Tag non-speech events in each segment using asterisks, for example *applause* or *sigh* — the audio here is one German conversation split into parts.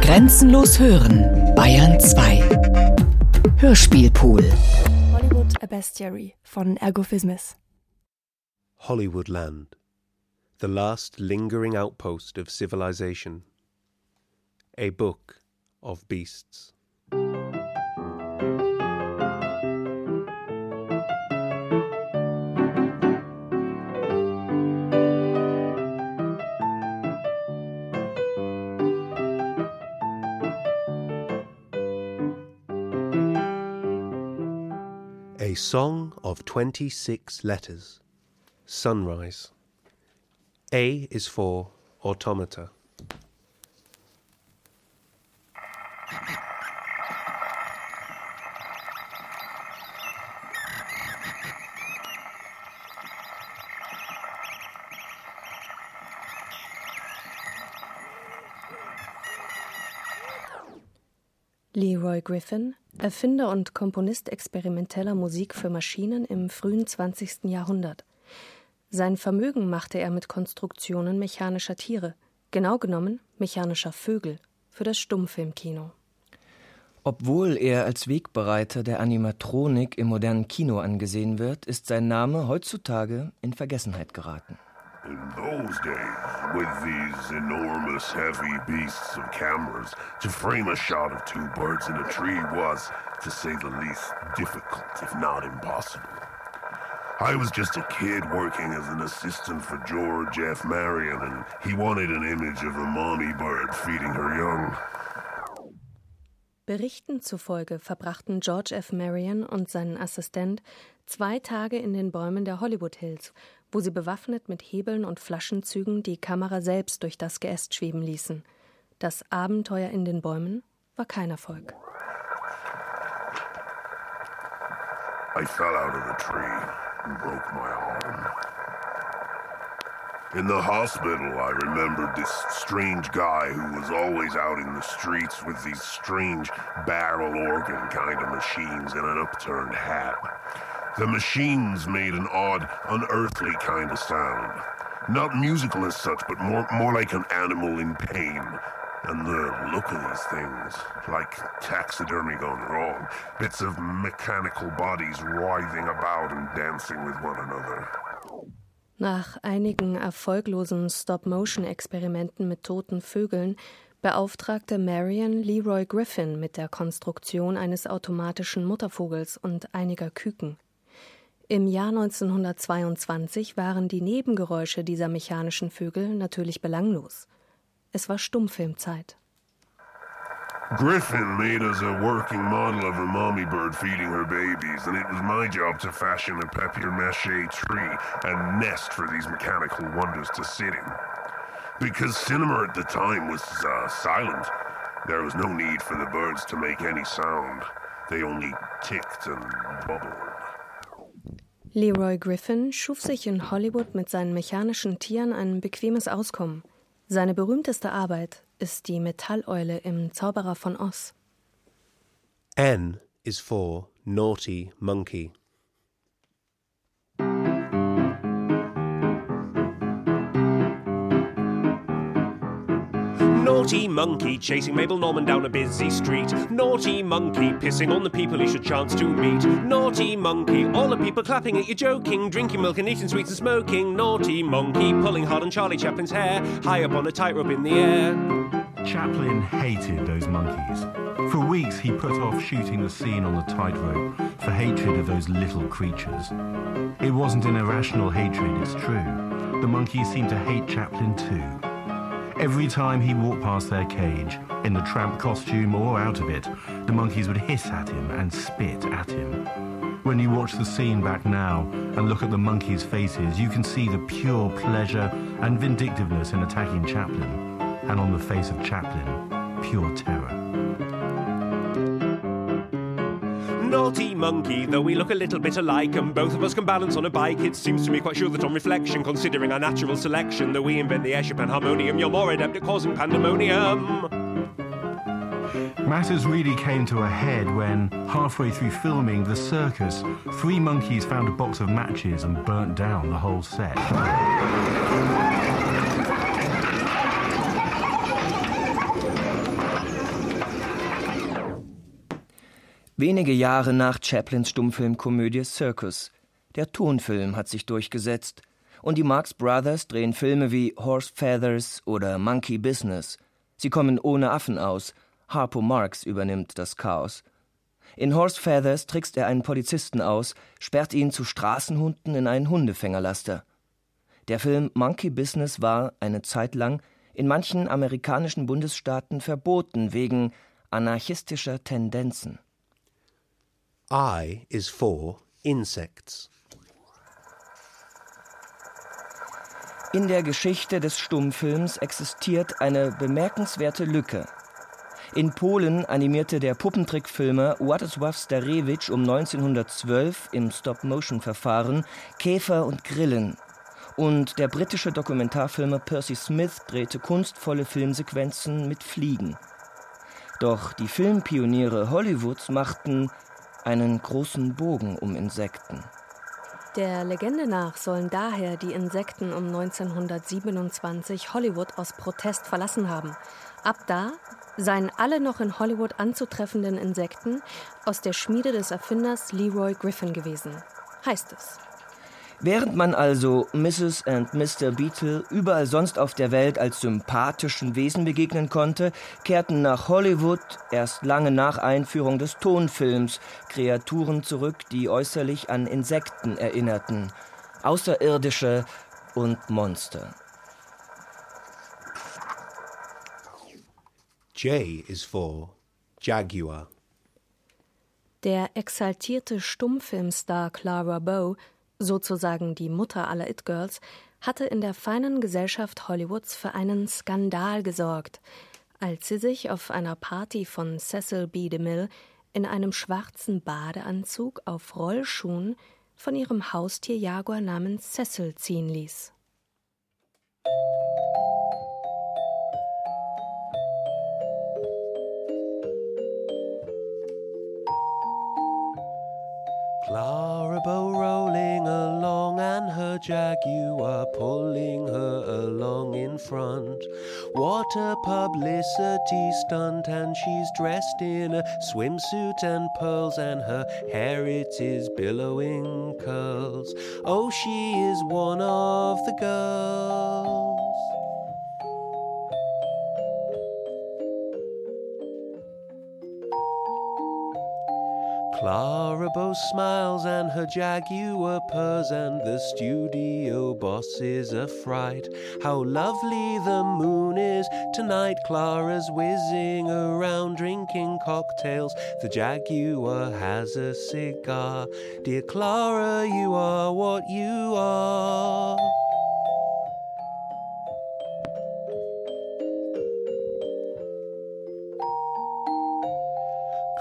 Grenzenlos hören, Bayern 2. Hörspielpool. Hollywood A Bestiary von Ergophismis. Hollywoodland, the last lingering outpost of civilization. A book of beasts. Song of 26 letters. Sunrise. A is for automata. Griffin, Erfinder und Komponist experimenteller Musik für Maschinen im frühen 20. Jahrhundert. Sein Vermögen machte er mit Konstruktionen mechanischer Tiere, genau genommen mechanischer Vögel, für das Stummfilmkino. Obwohl er als Wegbereiter der Animatronik im modernen Kino angesehen wird, ist sein Name heutzutage in Vergessenheit geraten. In those days, with these enormous heavy beasts of cameras, to frame a shot of two birds in a tree was, to say the least, difficult, if not impossible. I was just a kid working as an assistant for George F. Marion, and he wanted an image of a mommy bird feeding her young. Berichten zufolge verbrachten George F. Marion und seinen Assistent zwei Tage in den Bäumen der Hollywood Hills, wo sie bewaffnet mit Hebeln und Flaschenzügen die Kamera selbst durch das Geäst schweben ließen. Das Abenteuer in den Bäumen war kein Erfolg. I fell out of the tree and broke my arm. In the hospital, I remembered this strange guy who was always out in the streets with these strange barrel organ kind of machines and an upturned hat. The machines made an odd, unearthly kind of sound. Not musical as such, but more, more like an animal in pain. And the look of these things, like taxidermy gone wrong. Bits of mechanical bodies writhing about and dancing with one another. Nach einigen erfolglosen Stop-Motion-Experimenten mit toten Vögeln beauftragte Marion Leroy Griffin mit der Konstruktion eines automatischen Muttervogels und einiger Küken. Im Jahr 1922 waren die Nebengeräusche dieser mechanischen Vögel natürlich belanglos. Es war Stummfilmzeit. Griffin made us a working model of a mommy bird feeding her babies, and it was my job to fashion a papier-mâché tree and nest for these mechanical wonders to sit in. Because cinema at the time was uh, silent, there was no need for the birds to make any sound. They only ticked and bubbled. Leroy Griffin schuf sich in Hollywood mit seinen mechanischen Tieren ein bequemes Auskommen. Seine berühmteste Arbeit ist die Metalleule im Zauberer von Oz. N is for naughty monkey. Naughty monkey chasing Mabel Norman down a busy street. Naughty monkey pissing on the people he should chance to meet. Naughty monkey, all the people clapping at you joking, drinking milk and eating sweets and smoking. Naughty monkey pulling hard on Charlie Chaplin's hair, high up on a tightrope in the air. Chaplin hated those monkeys. For weeks he put off shooting the scene on the tightrope for hatred of those little creatures. It wasn't an irrational hatred, it's true. The monkeys seemed to hate Chaplin too. Every time he walked past their cage, in the tramp costume or out of it, the monkeys would hiss at him and spit at him. When you watch the scene back now and look at the monkeys' faces, you can see the pure pleasure and vindictiveness in attacking Chaplin, and on the face of Chaplin, pure terror. Naughty monkey, though we look a little bit alike, and both of us can balance on a bike, it seems to me quite sure that on reflection, considering our natural selection, that we invent the airship and harmonium, you're more adept at causing pandemonium. Matters really came to a head when, halfway through filming The Circus, three monkeys found a box of matches and burnt down the whole set. Wenige Jahre nach Chaplins Stummfilmkomödie Circus. Der Tonfilm hat sich durchgesetzt. Und die Marx Brothers drehen Filme wie Horse Feathers oder Monkey Business. Sie kommen ohne Affen aus. Harpo Marx übernimmt das Chaos. In Horse Feathers trickst er einen Polizisten aus, sperrt ihn zu Straßenhunden in einen Hundefängerlaster. Der Film Monkey Business war eine Zeit lang in manchen amerikanischen Bundesstaaten verboten wegen anarchistischer Tendenzen. I is for insects. In der Geschichte des Stummfilms existiert eine bemerkenswerte Lücke. In Polen animierte der Puppentrickfilmer Władysław Starewicz um 1912 im Stop-Motion-Verfahren Käfer und Grillen. Und der britische Dokumentarfilmer Percy Smith drehte kunstvolle Filmsequenzen mit Fliegen. Doch die Filmpioniere Hollywoods machten einen großen Bogen um Insekten. Der Legende nach sollen daher die Insekten um 1927 Hollywood aus Protest verlassen haben. Ab da seien alle noch in Hollywood anzutreffenden Insekten aus der Schmiede des Erfinders Leroy Griffin gewesen, heißt es. Während man also Mrs. und Mr. Beetle überall sonst auf der Welt als sympathischen Wesen begegnen konnte, kehrten nach Hollywood erst lange nach Einführung des Tonfilms Kreaturen zurück, die äußerlich an Insekten erinnerten, Außerirdische und Monster. J is for Jaguar. Der exaltierte Stummfilmstar Clara Bow sozusagen die Mutter aller It-Girls, hatte in der feinen Gesellschaft Hollywoods für einen Skandal gesorgt, als sie sich auf einer Party von Cecil B. DeMille in einem schwarzen Badeanzug auf Rollschuhen von ihrem Haustier Jaguar namens Cecil ziehen ließ. Jaguar pulling her along in front. What a publicity stunt, and she's dressed in a swimsuit and pearls, and her hair it is billowing curls. Oh, she is one of the girls. Clara smiles and her jaguar purrs, and the studio boss is a fright. How lovely the moon is tonight! Clara's whizzing around drinking cocktails. The jaguar has a cigar. Dear Clara, you are what you are.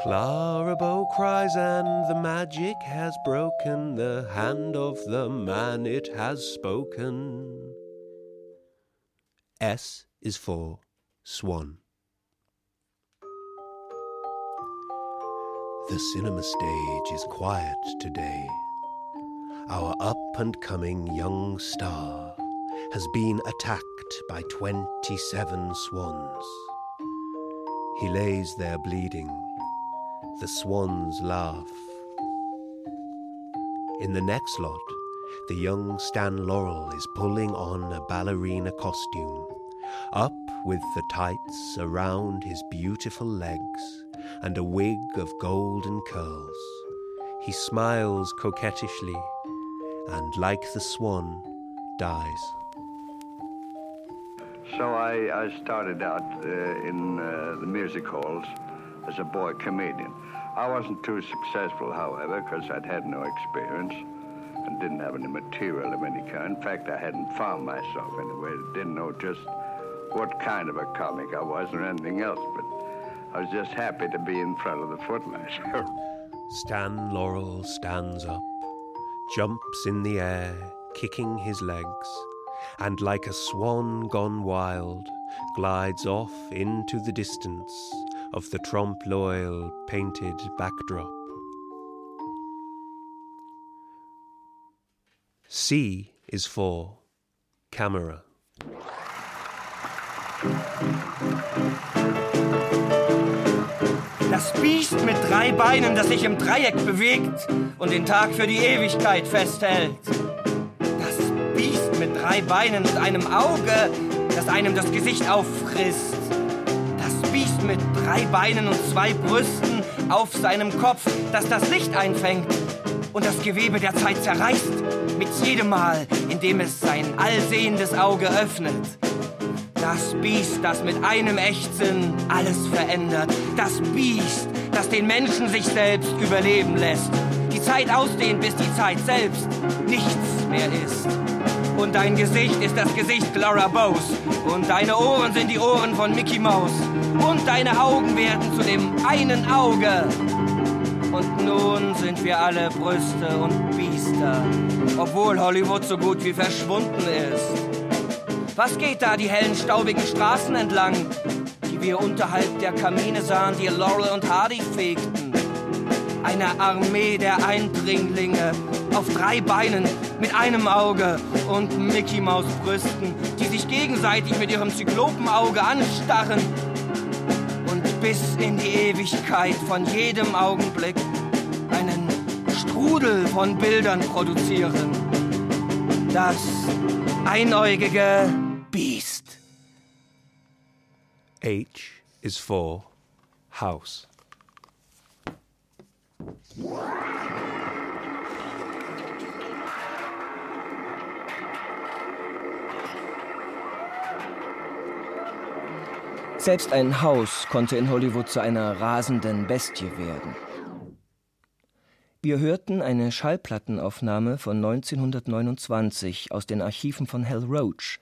Clara cries, and the magic has broken. The hand of the man it has spoken. S is for Swan. The cinema stage is quiet today. Our up and coming young star has been attacked by 27 swans. He lays there bleeding the swans laugh. In the next lot, the young Stan Laurel is pulling on a ballerina costume, up with the tights around his beautiful legs and a wig of golden curls. He smiles coquettishly and, like the swan, dies. So I, I started out uh, in uh, the music halls as a boy comedian. I wasn't too successful, however, because I'd had no experience and didn't have any material of any kind. In fact, I hadn't found myself anywhere. Didn't know just what kind of a comic I was or anything else, but I was just happy to be in front of the footlights. *laughs* Stan Laurel stands up, jumps in the air, kicking his legs, and like a swan gone wild, glides off into the distance of the trompe l'oeil painted backdrop. C is for camera. Das Biest mit drei Beinen, das sich im Dreieck bewegt und den Tag für die Ewigkeit festhält. Das Biest mit drei Beinen und einem Auge, das einem das Gesicht auffrisst. Mit drei Beinen und zwei Brüsten auf seinem Kopf, das das Licht einfängt und das Gewebe der Zeit zerreißt, mit jedem Mal, in dem es sein allsehendes Auge öffnet. Das Biest, das mit einem Echtsinn alles verändert. Das Biest, das den Menschen sich selbst überleben lässt. Die Zeit ausdehnt, bis die Zeit selbst nichts mehr ist. Und dein Gesicht ist das Gesicht Laura Bose. Und deine Ohren sind die Ohren von Mickey Mouse. Und deine Augen werden zu dem einen Auge. Und nun sind wir alle Brüste und Biester, obwohl Hollywood so gut wie verschwunden ist. Was geht da die hellen, staubigen Straßen entlang, die wir unterhalb der Kamine sahen, die Laurel und Hardy fegten? Eine Armee der Eindringlinge auf drei Beinen mit einem Auge und Mickey Maus Brüsten, die sich gegenseitig mit ihrem Zyklopenauge anstarren und bis in die Ewigkeit von jedem Augenblick einen Strudel von Bildern produzieren. Das einäugige beast. H is for house. Selbst ein Haus konnte in Hollywood zu einer rasenden Bestie werden. Wir hörten eine Schallplattenaufnahme von 1929 aus den Archiven von Hal Roach,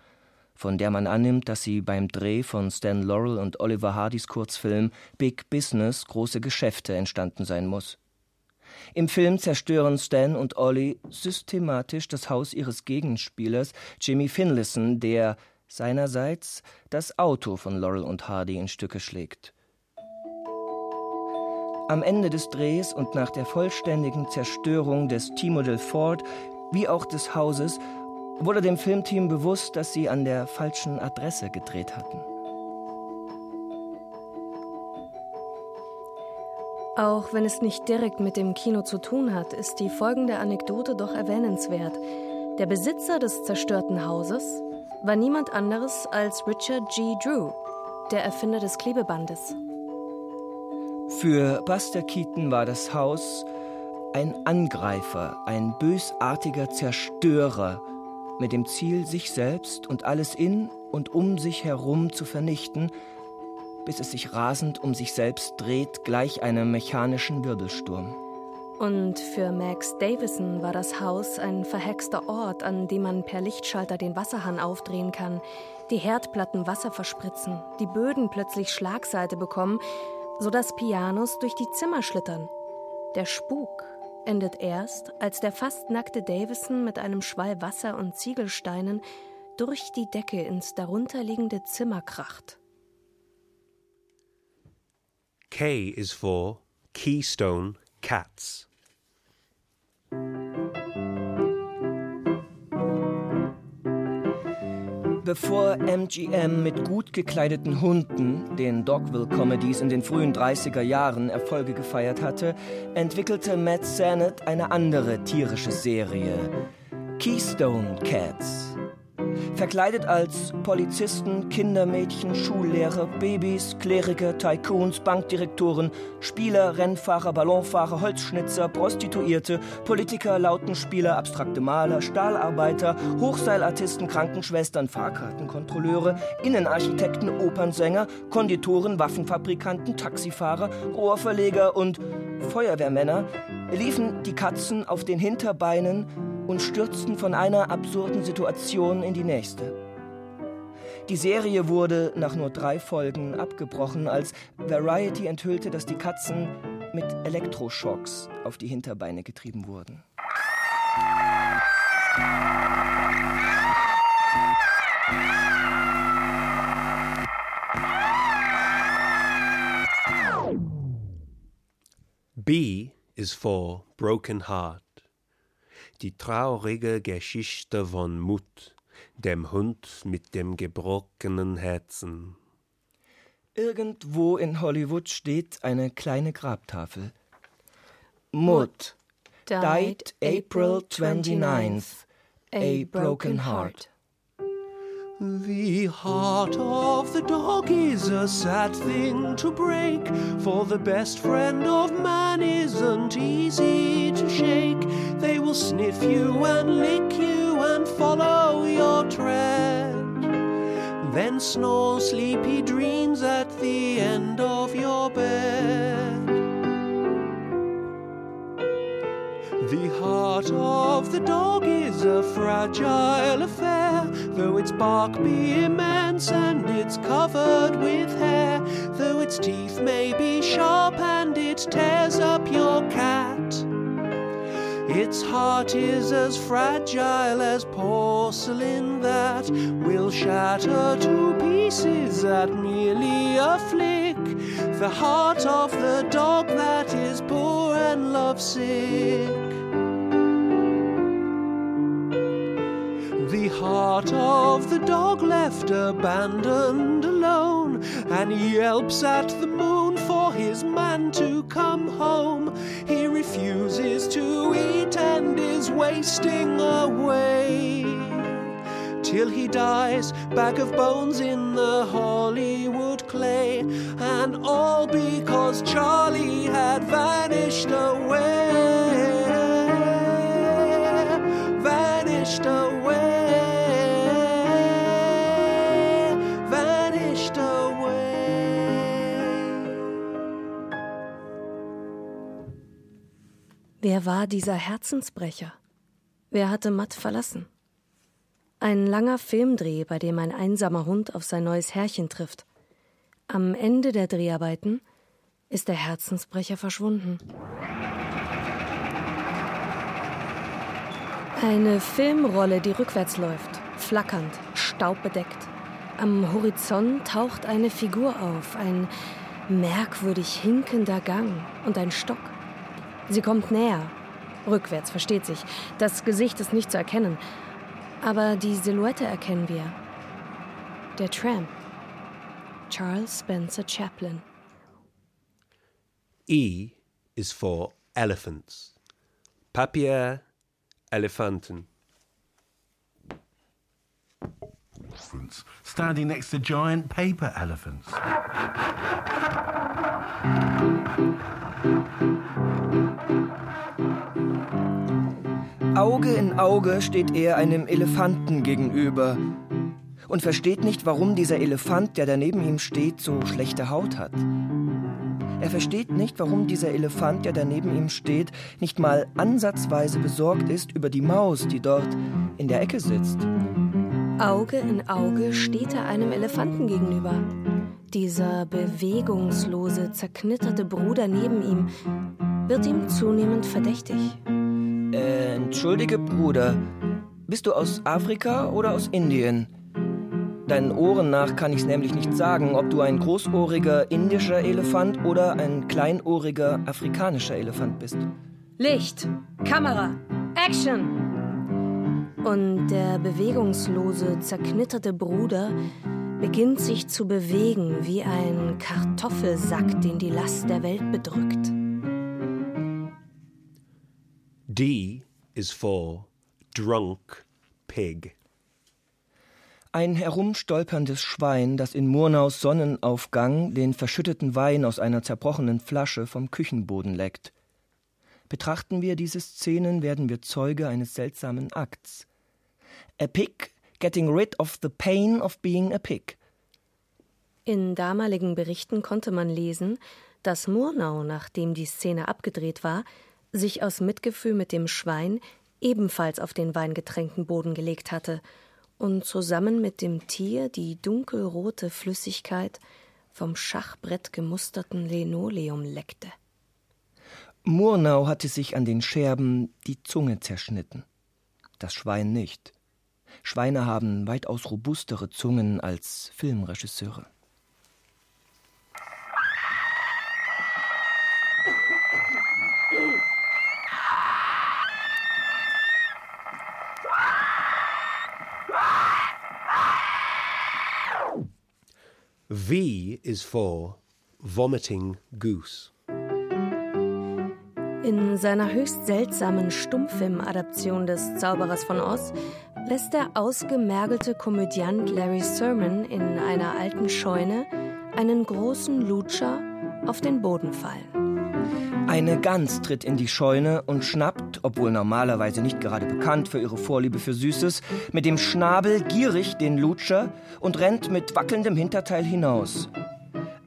von der man annimmt, dass sie beim Dreh von Stan Laurel und Oliver Hardys Kurzfilm Big Business große Geschäfte entstanden sein muss. Im Film zerstören Stan und Ollie systematisch das Haus ihres Gegenspielers Jimmy Finlayson, der seinerseits das Auto von Laurel und Hardy in Stücke schlägt. Am Ende des Drehs und nach der vollständigen Zerstörung des T-Model Ford wie auch des Hauses wurde dem Filmteam bewusst, dass sie an der falschen Adresse gedreht hatten. Auch wenn es nicht direkt mit dem Kino zu tun hat, ist die folgende Anekdote doch erwähnenswert. Der Besitzer des zerstörten Hauses war niemand anderes als Richard G. Drew, der Erfinder des Klebebandes. Für Buster Keaton war das Haus ein Angreifer, ein bösartiger Zerstörer, mit dem Ziel, sich selbst und alles in und um sich herum zu vernichten, bis es sich rasend um sich selbst dreht, gleich einem mechanischen Wirbelsturm. Und für Max Davison war das Haus ein verhexter Ort, an dem man per Lichtschalter den Wasserhahn aufdrehen kann, die Herdplatten Wasser verspritzen, die Böden plötzlich Schlagseite bekommen, sodass Pianos durch die Zimmer schlittern. Der Spuk endet erst, als der fast nackte Davison mit einem Schwall Wasser und Ziegelsteinen durch die Decke ins darunterliegende Zimmer kracht. K is for Keystone Cats. Bevor MGM mit gut gekleideten Hunden, den Dogville Comedies in den frühen 30er Jahren Erfolge gefeiert hatte, entwickelte Matt Sennett eine andere tierische Serie, Keystone Cats. Verkleidet als Polizisten, Kindermädchen, Schullehrer, Babys, Kleriker, Tycoons, Bankdirektoren, Spieler, Rennfahrer, Ballonfahrer, Holzschnitzer, Prostituierte, Politiker, Lautenspieler, abstrakte Maler, Stahlarbeiter, Hochseilartisten, Krankenschwestern, Fahrkartenkontrolleure, Innenarchitekten, Opernsänger, Konditoren, Waffenfabrikanten, Taxifahrer, Rohrverleger und Feuerwehrmänner liefen die Katzen auf den Hinterbeinen und stürzten von einer absurden Situation in die nächste. Die Serie wurde nach nur drei Folgen abgebrochen, als Variety enthüllte, dass die Katzen mit Elektroschocks auf die Hinterbeine getrieben wurden. B is for broken heart. die traurige Geschichte von Mut, dem Hund mit dem gebrochenen Herzen. Irgendwo in Hollywood steht eine kleine Grabtafel. Mud died April 29th, a broken heart. The heart of the dog is a sad thing to break, for the best friend of man isn't easy to shake. They will sniff you and lick you and follow your tread. Then snore sleepy dreams at the end of your bed. The heart of the dog a fragile affair, though its bark be immense and it's covered with hair, though its teeth may be sharp and it tears up your cat. Its heart is as fragile as porcelain that will shatter to pieces at merely a flick. The heart of the dog that is poor and lovesick. Heart of the dog left abandoned alone, and he yelps at the moon for his man to come home. He refuses to eat and is wasting away. Till he dies, bag of bones in the Hollywood clay, and all because Charlie had vanished away. Wer war dieser Herzensbrecher? Wer hatte Matt verlassen? Ein langer Filmdreh, bei dem ein einsamer Hund auf sein neues Herrchen trifft. Am Ende der Dreharbeiten ist der Herzensbrecher verschwunden. Eine Filmrolle, die rückwärts läuft, flackernd, staubbedeckt. Am Horizont taucht eine Figur auf, ein merkwürdig hinkender Gang und ein Stock. Sie kommt näher. Rückwärts, versteht sich. Das Gesicht ist nicht zu erkennen. Aber die Silhouette erkennen wir. Der Tramp. Charles Spencer Chaplin. E is for elephants. Papier Elefanten. Elephants standing next to giant paper elephants. Auge in Auge steht er einem Elefanten gegenüber und versteht nicht, warum dieser Elefant, der daneben ihm steht, so schlechte Haut hat. Er versteht nicht, warum dieser Elefant, der daneben ihm steht, nicht mal ansatzweise besorgt ist über die Maus, die dort in der Ecke sitzt. Auge in Auge steht er einem Elefanten gegenüber. Dieser bewegungslose, zerknitterte Bruder neben ihm wird ihm zunehmend verdächtig. Äh, entschuldige, Bruder, bist du aus Afrika oder aus Indien? Deinen Ohren nach kann ich's nämlich nicht sagen, ob du ein großohriger indischer Elefant oder ein kleinohriger afrikanischer Elefant bist. Licht, Kamera, Action! Und der bewegungslose, zerknitterte Bruder beginnt sich zu bewegen wie ein Kartoffelsack, den die Last der Welt bedrückt. D is for drunk pig. Ein herumstolperndes Schwein, das in Murnaus Sonnenaufgang den verschütteten Wein aus einer zerbrochenen Flasche vom Küchenboden leckt. Betrachten wir diese Szenen, werden wir Zeuge eines seltsamen Akts. A pig getting rid of the pain of being a pig. In damaligen Berichten konnte man lesen, dass Murnau, nachdem die Szene abgedreht war, sich aus Mitgefühl mit dem Schwein ebenfalls auf den weingetränkten Boden gelegt hatte und zusammen mit dem Tier die dunkelrote Flüssigkeit vom Schachbrett gemusterten Linoleum leckte. Murnau hatte sich an den Scherben die Zunge zerschnitten. Das Schwein nicht. Schweine haben weitaus robustere Zungen als Filmregisseure. V is for vomiting goose. In seiner höchst seltsamen Stummfilmadaption des Zauberers von Oz lässt der ausgemergelte Komödiant Larry Sermon in einer alten Scheune einen großen Lutscher auf den Boden fallen. Eine Gans tritt in die Scheune und schnappt, obwohl normalerweise nicht gerade bekannt für ihre Vorliebe für Süßes, mit dem Schnabel gierig den Lutscher und rennt mit wackelndem Hinterteil hinaus.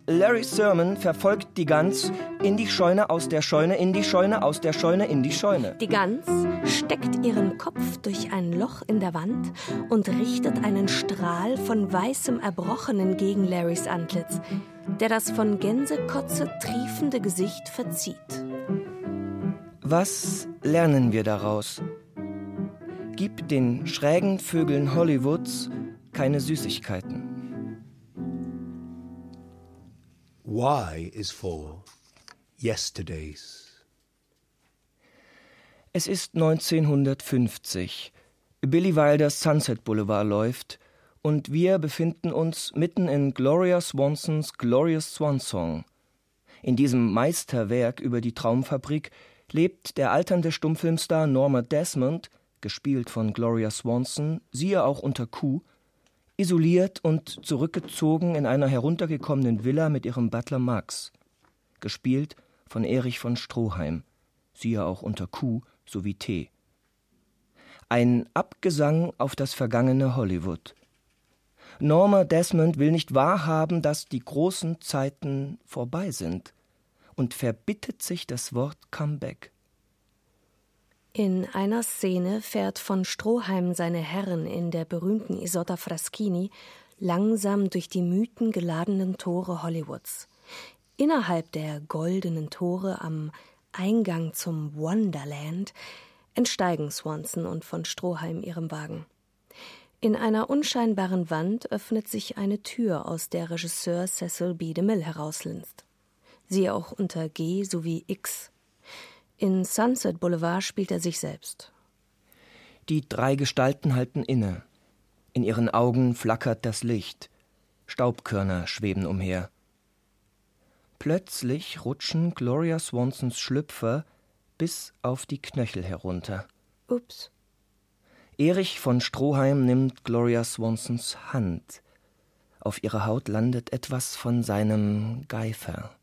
Larry Sermon verfolgt die Gans in die Scheune, aus der Scheune, in die Scheune, aus der Scheune, in die Scheune. Die Gans steckt ihren Kopf durch ein Loch in der Wand und richtet einen Strahl von weißem Erbrochenen gegen Larrys Antlitz, der das von Gänsekotze triefende Gesicht verzieht. Was lernen wir daraus? Gib den schrägen Vögeln Hollywoods keine Süßigkeiten. Y is for yesterdays. Es ist 1950. Billy Wilders Sunset Boulevard läuft und wir befinden uns mitten in Gloria Swansons Glorious Swan Song. In diesem Meisterwerk über die Traumfabrik lebt der alternde Stummfilmstar Norma Desmond, gespielt von Gloria Swanson, siehe auch unter Q, isoliert und zurückgezogen in einer heruntergekommenen Villa mit ihrem Butler Max, gespielt von Erich von Stroheim, siehe auch unter Q sowie T. Ein Abgesang auf das vergangene Hollywood. Norma Desmond will nicht wahrhaben, dass die großen Zeiten vorbei sind und verbittet sich das Wort Comeback. In einer Szene fährt von Stroheim seine Herren in der berühmten Isotta Fraschini langsam durch die mythengeladenen Tore Hollywoods. Innerhalb der goldenen Tore am Eingang zum Wonderland entsteigen Swanson und von Stroheim ihrem Wagen. In einer unscheinbaren Wand öffnet sich eine Tür, aus der Regisseur Cecil B. DeMille herauslinst. Siehe auch unter G sowie X. In Sunset Boulevard spielt er sich selbst. Die drei Gestalten halten inne. In ihren Augen flackert das Licht. Staubkörner schweben umher. Plötzlich rutschen Gloria Swansons Schlüpfer bis auf die Knöchel herunter. Ups. Erich von Stroheim nimmt Gloria Swansons Hand. Auf ihrer Haut landet etwas von seinem Geifer.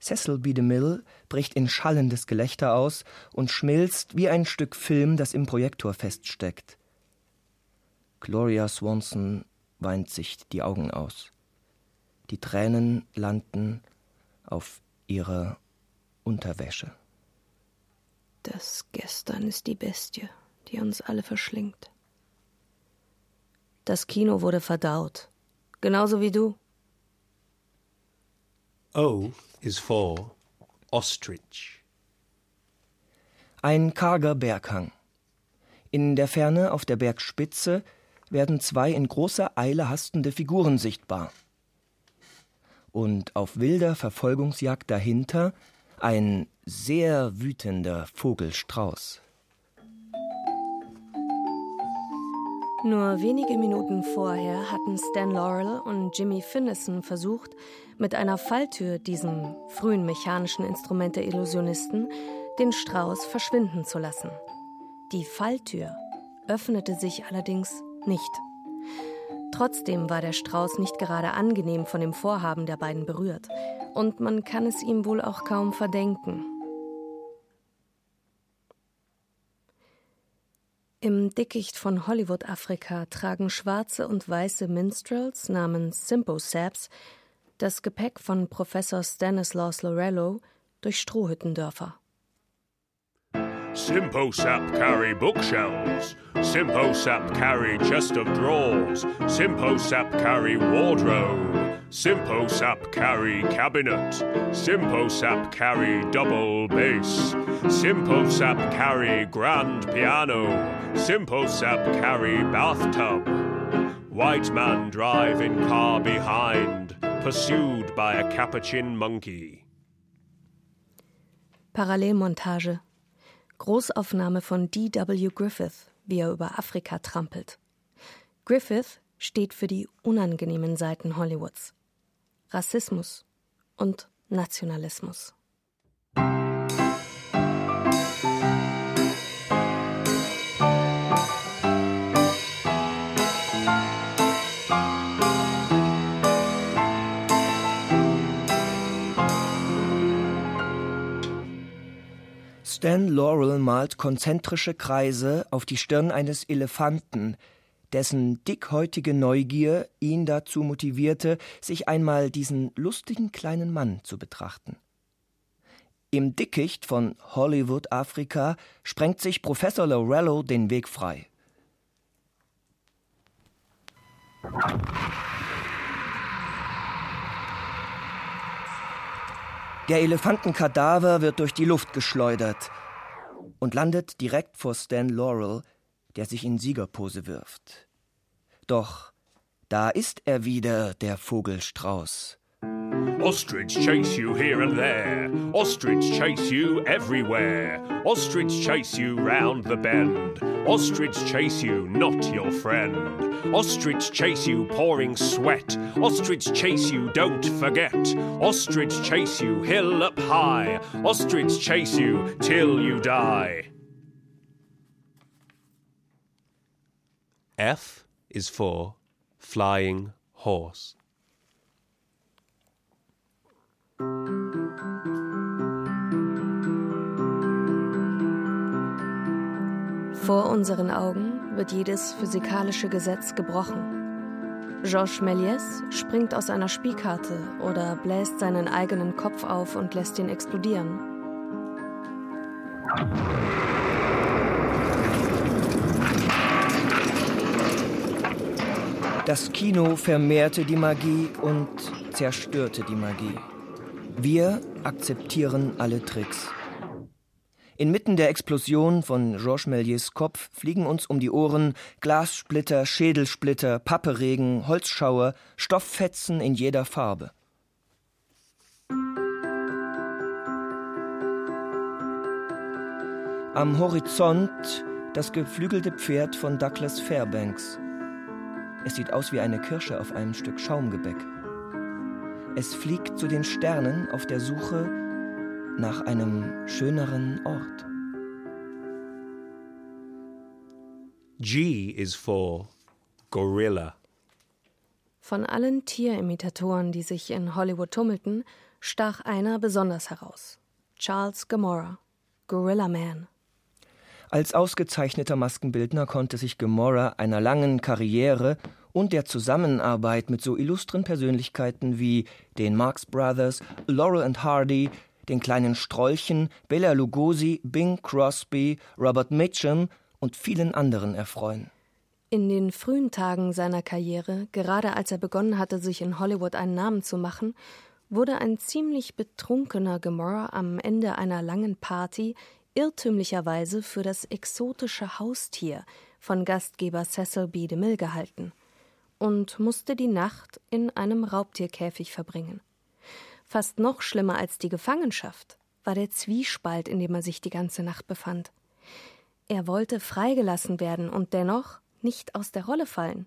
Cecil B. DeMille bricht in schallendes Gelächter aus und schmilzt wie ein Stück Film, das im Projektor feststeckt. Gloria Swanson weint sich die Augen aus. Die Tränen landen auf ihrer Unterwäsche. Das Gestern ist die Bestie, die uns alle verschlingt. Das Kino wurde verdaut, genauso wie du. O is for ostrich. Ein karger Berghang. In der Ferne auf der Bergspitze werden zwei in großer Eile hastende Figuren sichtbar. Und auf wilder Verfolgungsjagd dahinter ein sehr wütender Vogelstrauß. Nur wenige Minuten vorher hatten Stan Laurel und Jimmy Finnison versucht, mit einer Falltür, diesem frühen mechanischen Instrument der Illusionisten, den Strauß verschwinden zu lassen. Die Falltür öffnete sich allerdings nicht. Trotzdem war der Strauß nicht gerade angenehm von dem Vorhaben der beiden berührt, und man kann es ihm wohl auch kaum verdenken. Im Dickicht von Hollywood-Afrika tragen schwarze und weiße Minstrels namens Simpo-Saps das Gepäck von Professor Stanislaus Lorello durch Strohhüttendörfer. Simposap carry bookshelves. Simposap carry chest of drawers. Simposap carry wardrobe. Simposap carry cabinet. Simposap carry double bass. Simposap carry grand piano. Simposap carry bathtub. White man driving car behind, pursued by a capuchin monkey. Parallelmontage Großaufnahme von D.W. Griffith, wie er über Afrika trampelt. Griffith, steht für die unangenehmen Seiten Hollywoods. Rassismus und Nationalismus. Stan Laurel malt konzentrische Kreise auf die Stirn eines Elefanten, dessen dickhäutige Neugier ihn dazu motivierte, sich einmal diesen lustigen kleinen Mann zu betrachten. Im Dickicht von Hollywood Afrika sprengt sich Professor Lorello den Weg frei. Der Elefantenkadaver wird durch die Luft geschleudert und landet direkt vor Stan Laurel, der sich in Siegerpose wirft. Doch da ist er wieder, der Vogelstrauß. Ostrich chase you here and there. Ostrich chase you everywhere. Ostrich chase you round the bend. Ostrich chase you, not your friend. Ostrich chase you, pouring sweat. Ostrich chase you, don't forget. Ostrich chase you, hill up high. Ostrich chase you till you die. F is for flying horse. Vor unseren Augen wird jedes physikalische Gesetz gebrochen. Georges Méliès springt aus einer Spielkarte oder bläst seinen eigenen Kopf auf und lässt ihn explodieren. Das Kino vermehrte die Magie und zerstörte die Magie. Wir akzeptieren alle Tricks. Inmitten der Explosion von Georges Méliès Kopf fliegen uns um die Ohren Glassplitter, Schädelsplitter, Papperegen, Holzschauer, Stofffetzen in jeder Farbe. Am Horizont das geflügelte Pferd von Douglas Fairbanks. Es sieht aus wie eine Kirsche auf einem Stück Schaumgebäck. Es fliegt zu den Sternen auf der Suche nach einem schöneren Ort. G is for gorilla. Von allen Tierimitatoren, die sich in Hollywood tummelten, stach einer besonders heraus. Charles Gamora, Gorilla Man. Als ausgezeichneter Maskenbildner konnte sich Gomorrah einer langen Karriere und der Zusammenarbeit mit so illustren Persönlichkeiten wie den Marx Brothers, Laurel and Hardy, den kleinen Strolchen, Bela Lugosi, Bing Crosby, Robert Mitchum und vielen anderen erfreuen. In den frühen Tagen seiner Karriere, gerade als er begonnen hatte, sich in Hollywood einen Namen zu machen, wurde ein ziemlich betrunkener Gomorrah am Ende einer langen Party irrtümlicherweise für das exotische Haustier von Gastgeber Cecil B. DeMille gehalten und musste die Nacht in einem Raubtierkäfig verbringen. Fast noch schlimmer als die Gefangenschaft war der Zwiespalt, in dem er sich die ganze Nacht befand. Er wollte freigelassen werden und dennoch nicht aus der Rolle fallen.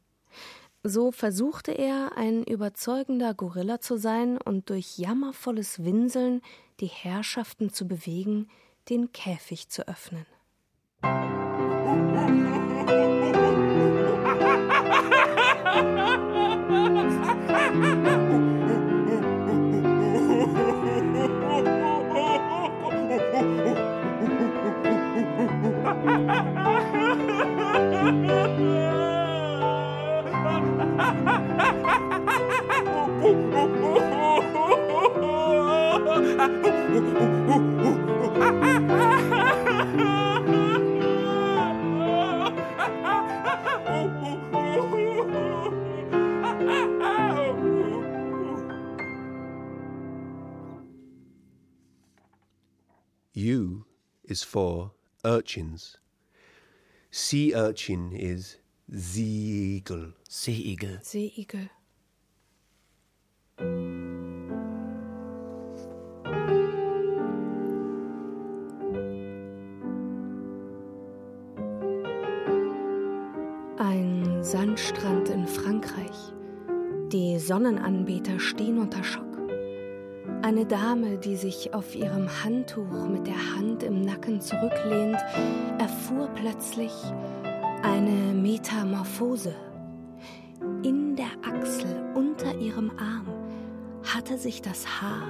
So versuchte er, ein überzeugender Gorilla zu sein und durch jammervolles Winseln die Herrschaften zu bewegen, den Käfig zu öffnen. U is for urchins. Sea urchin is Seeigel. Seeigel. Seeigel. Ein Sandstrand in Frankreich. Die Sonnenanbeter stehen unter Schock. Eine Dame, die sich auf ihrem Handtuch mit der Hand im Nacken zurücklehnt, erfuhr plötzlich eine Metamorphose. In der Achsel unter ihrem Arm hatte sich das Haar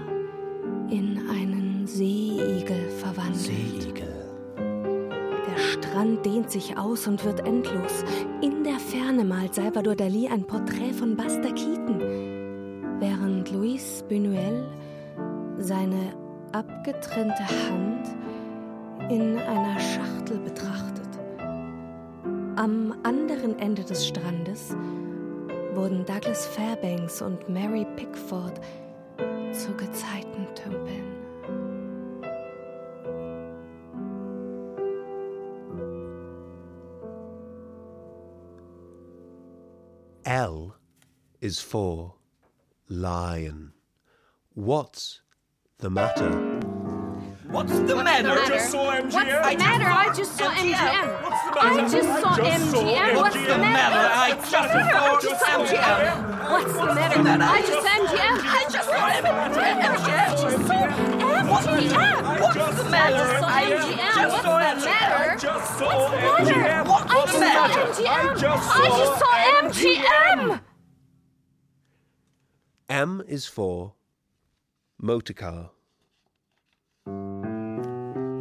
in einen Seeigel verwandelt. Seeigel. Der Strand dehnt sich aus und wird endlos. In der Ferne malt Salvador Dali ein Porträt von Buster Keaton, während Luis Buñuel seine abgetrennte Hand in einer Schachtel betrachtet. Am anderen Ende des Strandes wurden Douglas Fairbanks und Mary Pickford zu Gezeitentümpeln. L is for lion. What's the matter? What's the matter? I just saw MGM. What's the matter? I just saw MGM. What's the matter? I just saw MGM. What's the matter? I just saw I just saw MGM. What's the matter? I just saw MGM. I just saw MGM. I just saw MGM. What's the matter? I just saw MGM. What's the matter? just saw What's the matter? What's I the just matter? saw MGM. I just I just saw saw MGM. M is for motor car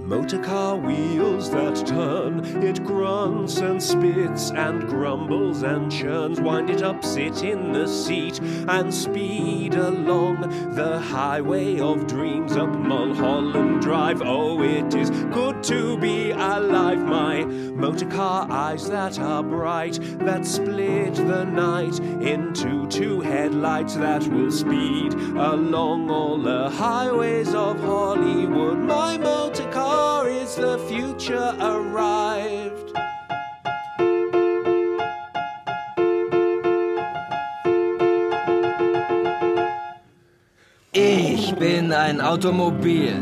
motorcar. Motorcar wheels that turn, it grunts and spits and grumbles and churns. Wind it up, sit in the seat and speed along the highway of dreams up Mulholland Drive. Oh, it is good to be alive. My motorcar eyes that are bright, that split the night into two headlights that will speed along all the highways of Hollywood. My motorcar is the future arrived. Ich bin ein Automobil.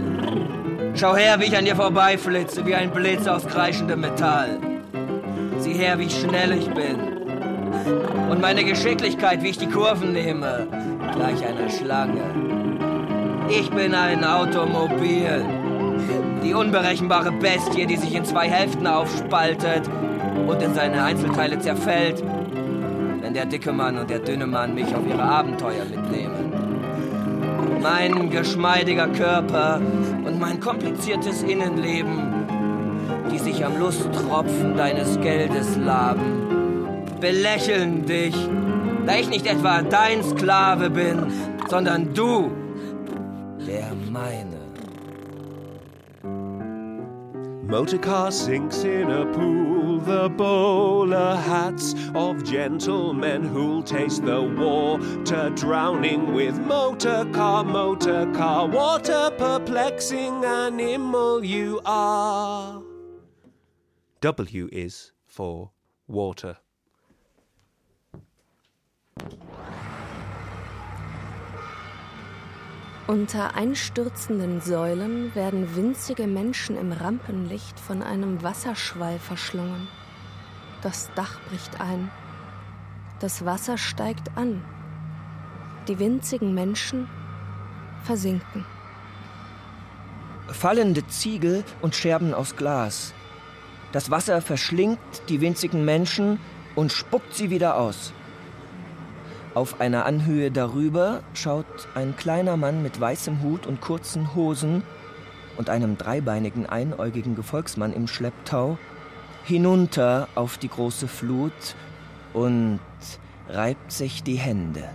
Schau her, wie ich an dir vorbeiflitze, wie ein Blitz aus kreischendem Metall. Sieh her, wie schnell ich bin. Und meine Geschicklichkeit, wie ich die Kurven nehme, gleich einer Schlange. Ich bin ein Automobil. Die unberechenbare Bestie, die sich in zwei Hälften aufspaltet und in seine Einzelteile zerfällt, wenn der dicke Mann und der dünne Mann mich auf ihre Abenteuer mitnehmen. Mein geschmeidiger Körper und mein kompliziertes Innenleben, die sich am Lusttropfen deines Geldes laben, belächeln dich, da ich nicht etwa dein Sklave bin, sondern du, der meine. Motorcar sinks in a pool, the bowler hats of gentlemen who'll taste the water, drowning with motor motorcar, motorcar. What a perplexing animal you are. W is for water. Unter einstürzenden Säulen werden winzige Menschen im Rampenlicht von einem Wasserschwall verschlungen. Das Dach bricht ein. Das Wasser steigt an. Die winzigen Menschen versinken. Fallende Ziegel und Scherben aus Glas. Das Wasser verschlingt die winzigen Menschen und spuckt sie wieder aus. Auf einer Anhöhe darüber schaut ein kleiner Mann mit weißem Hut und kurzen Hosen und einem dreibeinigen einäugigen Gefolgsmann im Schlepptau hinunter auf die große Flut und reibt sich die Hände.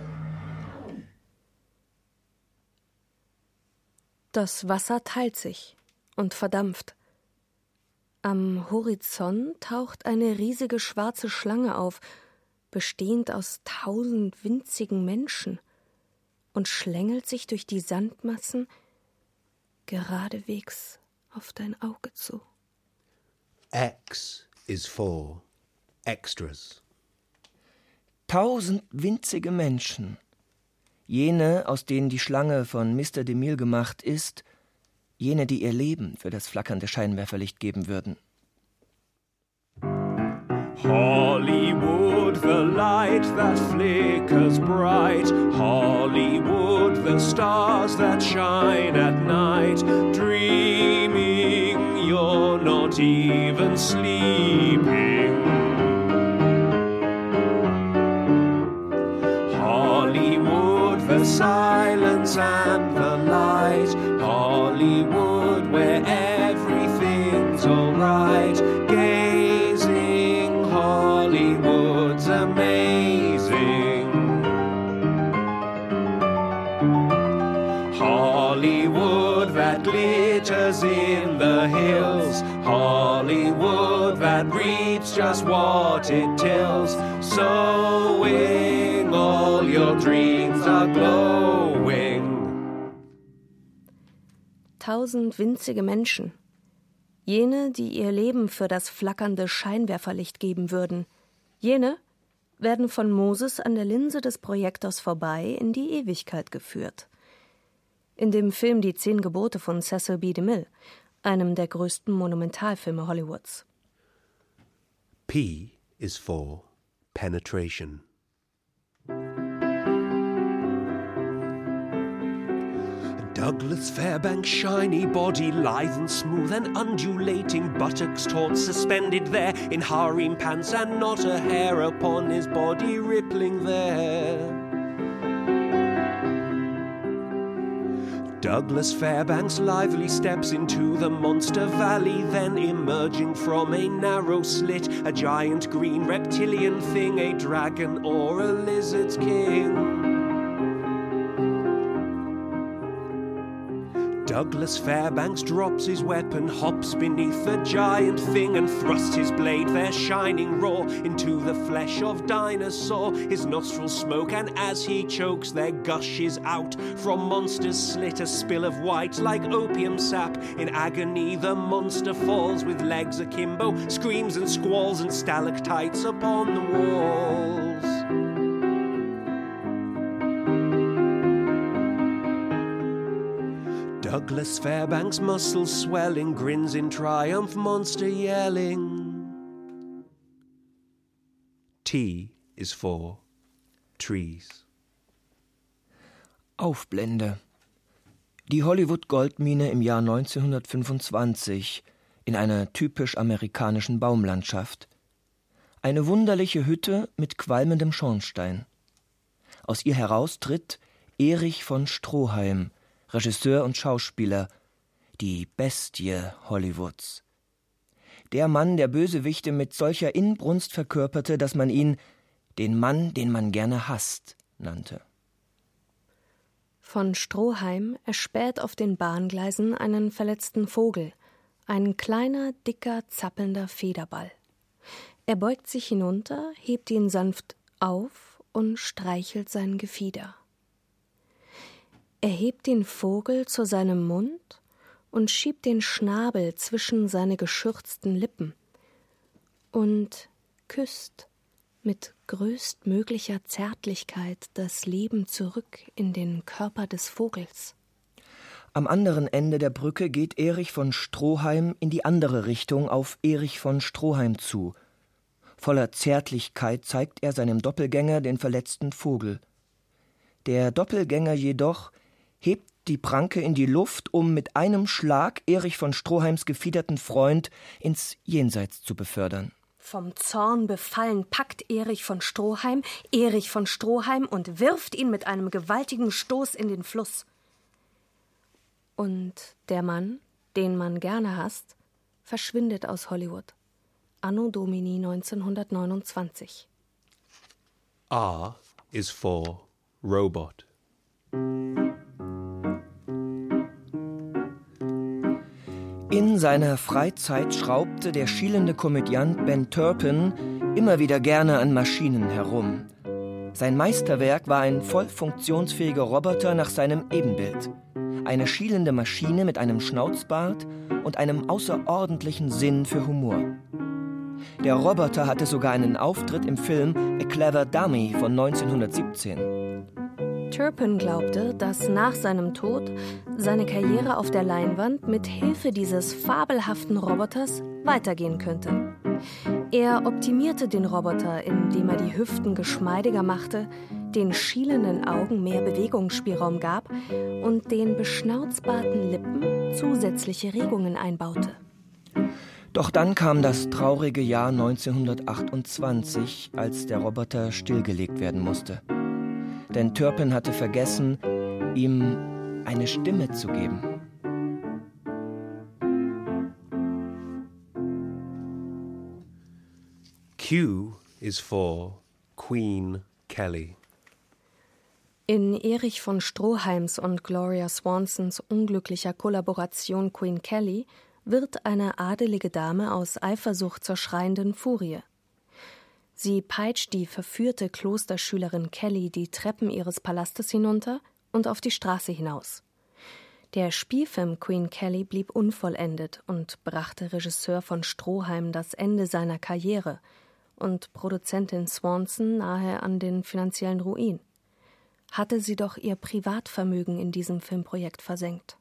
Das Wasser teilt sich und verdampft. Am Horizont taucht eine riesige schwarze Schlange auf, bestehend aus tausend winzigen Menschen, und schlängelt sich durch die Sandmassen geradewegs auf dein Auge zu. X is for extras. Tausend winzige Menschen. Jene, aus denen die Schlange von Mr. DeMille gemacht ist, jene, die ihr Leben für das flackernde Scheinwerferlicht geben würden. Hollywood, the light that flickers bright. Hollywood, the stars that shine at night. Dreaming you're not even sleeping. Hollywood, the silence and the light. Hollywood, where everything's alright. Just what it tills. Sowing all your dreams are glowing. Tausend winzige Menschen. Jene, die ihr Leben für das flackernde Scheinwerferlicht geben würden. Jene werden von Moses an der Linse des Projektors vorbei in die Ewigkeit geführt. In dem Film Die Zehn Gebote von Cecil B. DeMille, einem der größten Monumentalfilme Hollywoods. P is for penetration. Douglas Fairbank's shiny body, lithe and smooth and undulating, buttocks taut, suspended there in harem pants, and not a hair upon his body rippling there. Douglas Fairbanks lively steps into the monster valley, then emerging from a narrow slit, a giant green reptilian thing, a dragon or a lizard's king. Douglas Fairbanks drops his weapon, hops beneath the giant thing, and thrusts his blade, there shining raw, into the flesh of dinosaur. His nostrils smoke, and as he chokes, there gushes out from monster's slit a spill of white like opium sap. In agony, the monster falls with legs akimbo, screams and squalls, and stalactites upon the walls. Douglas Fairbanks' muscles swelling, grins in triumph, monster yelling. T is for trees. Aufblende. Die Hollywood-Goldmine im Jahr 1925 in einer typisch amerikanischen Baumlandschaft. Eine wunderliche Hütte mit qualmendem Schornstein. Aus ihr heraus tritt Erich von Stroheim, Regisseur und Schauspieler, die Bestie Hollywoods. Der Mann, der Bösewichte mit solcher Inbrunst verkörperte, dass man ihn den Mann, den man gerne hasst, nannte. Von Stroheim erspäht auf den Bahngleisen einen verletzten Vogel, ein kleiner, dicker, zappelnder Federball. Er beugt sich hinunter, hebt ihn sanft auf und streichelt sein Gefieder. Er hebt den Vogel zu seinem Mund und schiebt den Schnabel zwischen seine geschürzten Lippen und küsst mit größtmöglicher Zärtlichkeit das Leben zurück in den Körper des Vogels. Am anderen Ende der Brücke geht Erich von Stroheim in die andere Richtung auf Erich von Stroheim zu. Voller Zärtlichkeit zeigt er seinem Doppelgänger den verletzten Vogel. Der Doppelgänger jedoch hebt die Pranke in die Luft, um mit einem Schlag Erich von Stroheims gefiederten Freund ins Jenseits zu befördern. Vom Zorn befallen packt Erich von Stroheim Erich von Stroheim und wirft ihn mit einem gewaltigen Stoß in den Fluss. Und der Mann, den man gerne hasst, verschwindet aus Hollywood. Anno Domini 1929. R is for robot. In seiner Freizeit schraubte der schielende Komödiant Ben Turpin immer wieder gerne an Maschinen herum. Sein Meisterwerk war ein voll funktionsfähiger Roboter nach seinem Ebenbild. Eine schielende Maschine mit einem Schnauzbart und einem außerordentlichen Sinn für Humor. Der Roboter hatte sogar einen Auftritt im Film A Clever Dummy von 1917. Turpin glaubte, dass nach seinem Tod seine Karriere auf der Leinwand mit Hilfe dieses fabelhaften Roboters weitergehen könnte. Er optimierte den Roboter, indem er die Hüften geschmeidiger machte, den schielenden Augen mehr Bewegungsspielraum gab und den beschnauzbarten Lippen zusätzliche Regungen einbaute. Doch dann kam das traurige Jahr 1928, als der Roboter stillgelegt werden musste. Denn Turpin hatte vergessen, ihm eine Stimme zu geben. Q is for Queen Kelly. In Erich von Stroheims und Gloria Swansons unglücklicher Kollaboration Queen Kelly wird eine adelige Dame aus Eifersucht zur schreienden Furie. Sie peitscht die verführte Klosterschülerin Kelly die Treppen ihres Palastes hinunter und auf die Straße hinaus. Der Spielfilm Queen Kelly blieb unvollendet und brachte Regisseur von Stroheim das Ende seiner Karriere und Produzentin Swanson nahe an den finanziellen Ruin. Hatte sie doch ihr Privatvermögen in diesem Filmprojekt versenkt.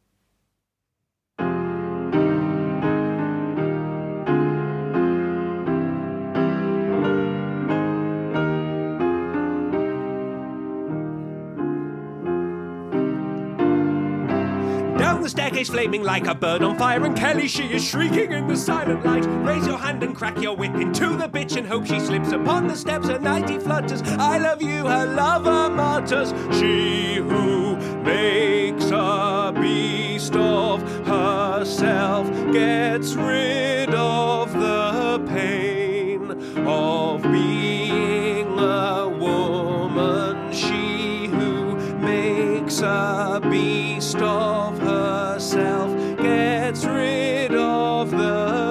The staircase, flaming like a bird on fire, and Kelly, she is shrieking in the silent light. Raise your hand and crack your whip into the bitch and hope she slips upon the steps. Her nighty flutters. I love you, her lover martyrs. She who makes a beast of herself gets rid of the pain of being a woman. She who makes a beast of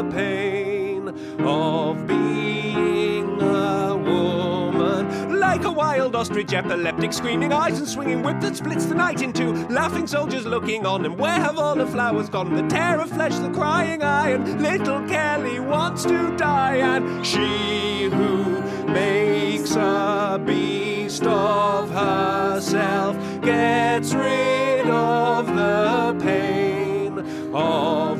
the pain of being a woman. Like a wild ostrich, epileptic, screaming eyes and swinging whip that splits the night in two. Laughing soldiers looking on, and where have all the flowers gone? The tear of flesh, the crying eye, and little Kelly wants to die, and she who makes a beast of herself gets rid of the pain of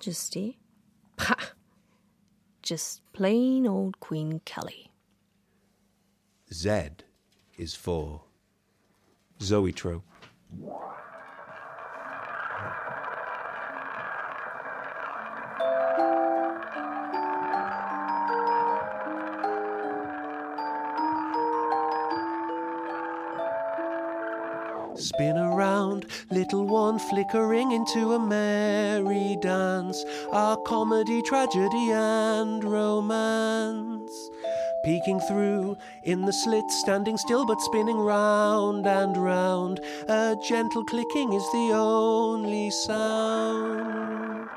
Majesty? Pah! Just plain old Queen Kelly. Z is for Zoetrope. Spin around, little one flickering into a merry dance. Our comedy, tragedy, and romance. Peeking through in the slit, standing still but spinning round and round. A gentle clicking is the only sound.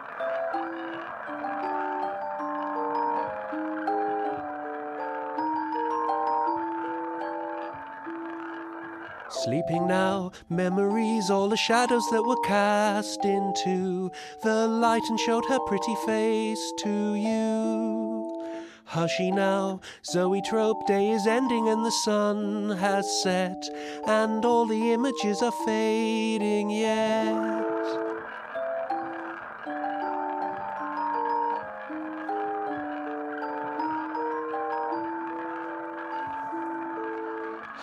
Sleeping now, memories, all the shadows that were cast into the light and showed her pretty face to you. Hushy now, Zoe Trope day is ending and the sun has set, and all the images are fading yet.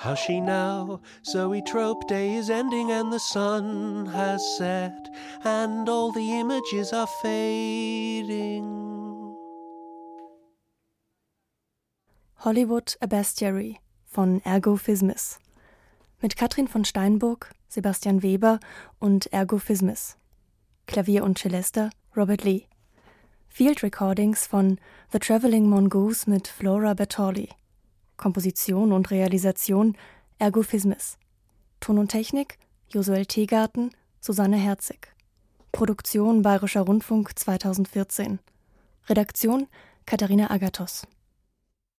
Hushy now, Zoe Trope day is ending and the sun has set, and all the images are fading. Hollywood A Bestiary von Ergo Phismis mit Katrin von Steinburg, Sebastian Weber und Ergo Phismis. Klavier und Celesta Robert Lee. Field Recordings von The Traveling Mongoose mit Flora Bertolli. Komposition und Realisation Ergo Phismis. Ton und Technik Josuel Teegarten, Susanne Herzig. Produktion Bayerischer Rundfunk 2014. Redaktion Katharina Agathos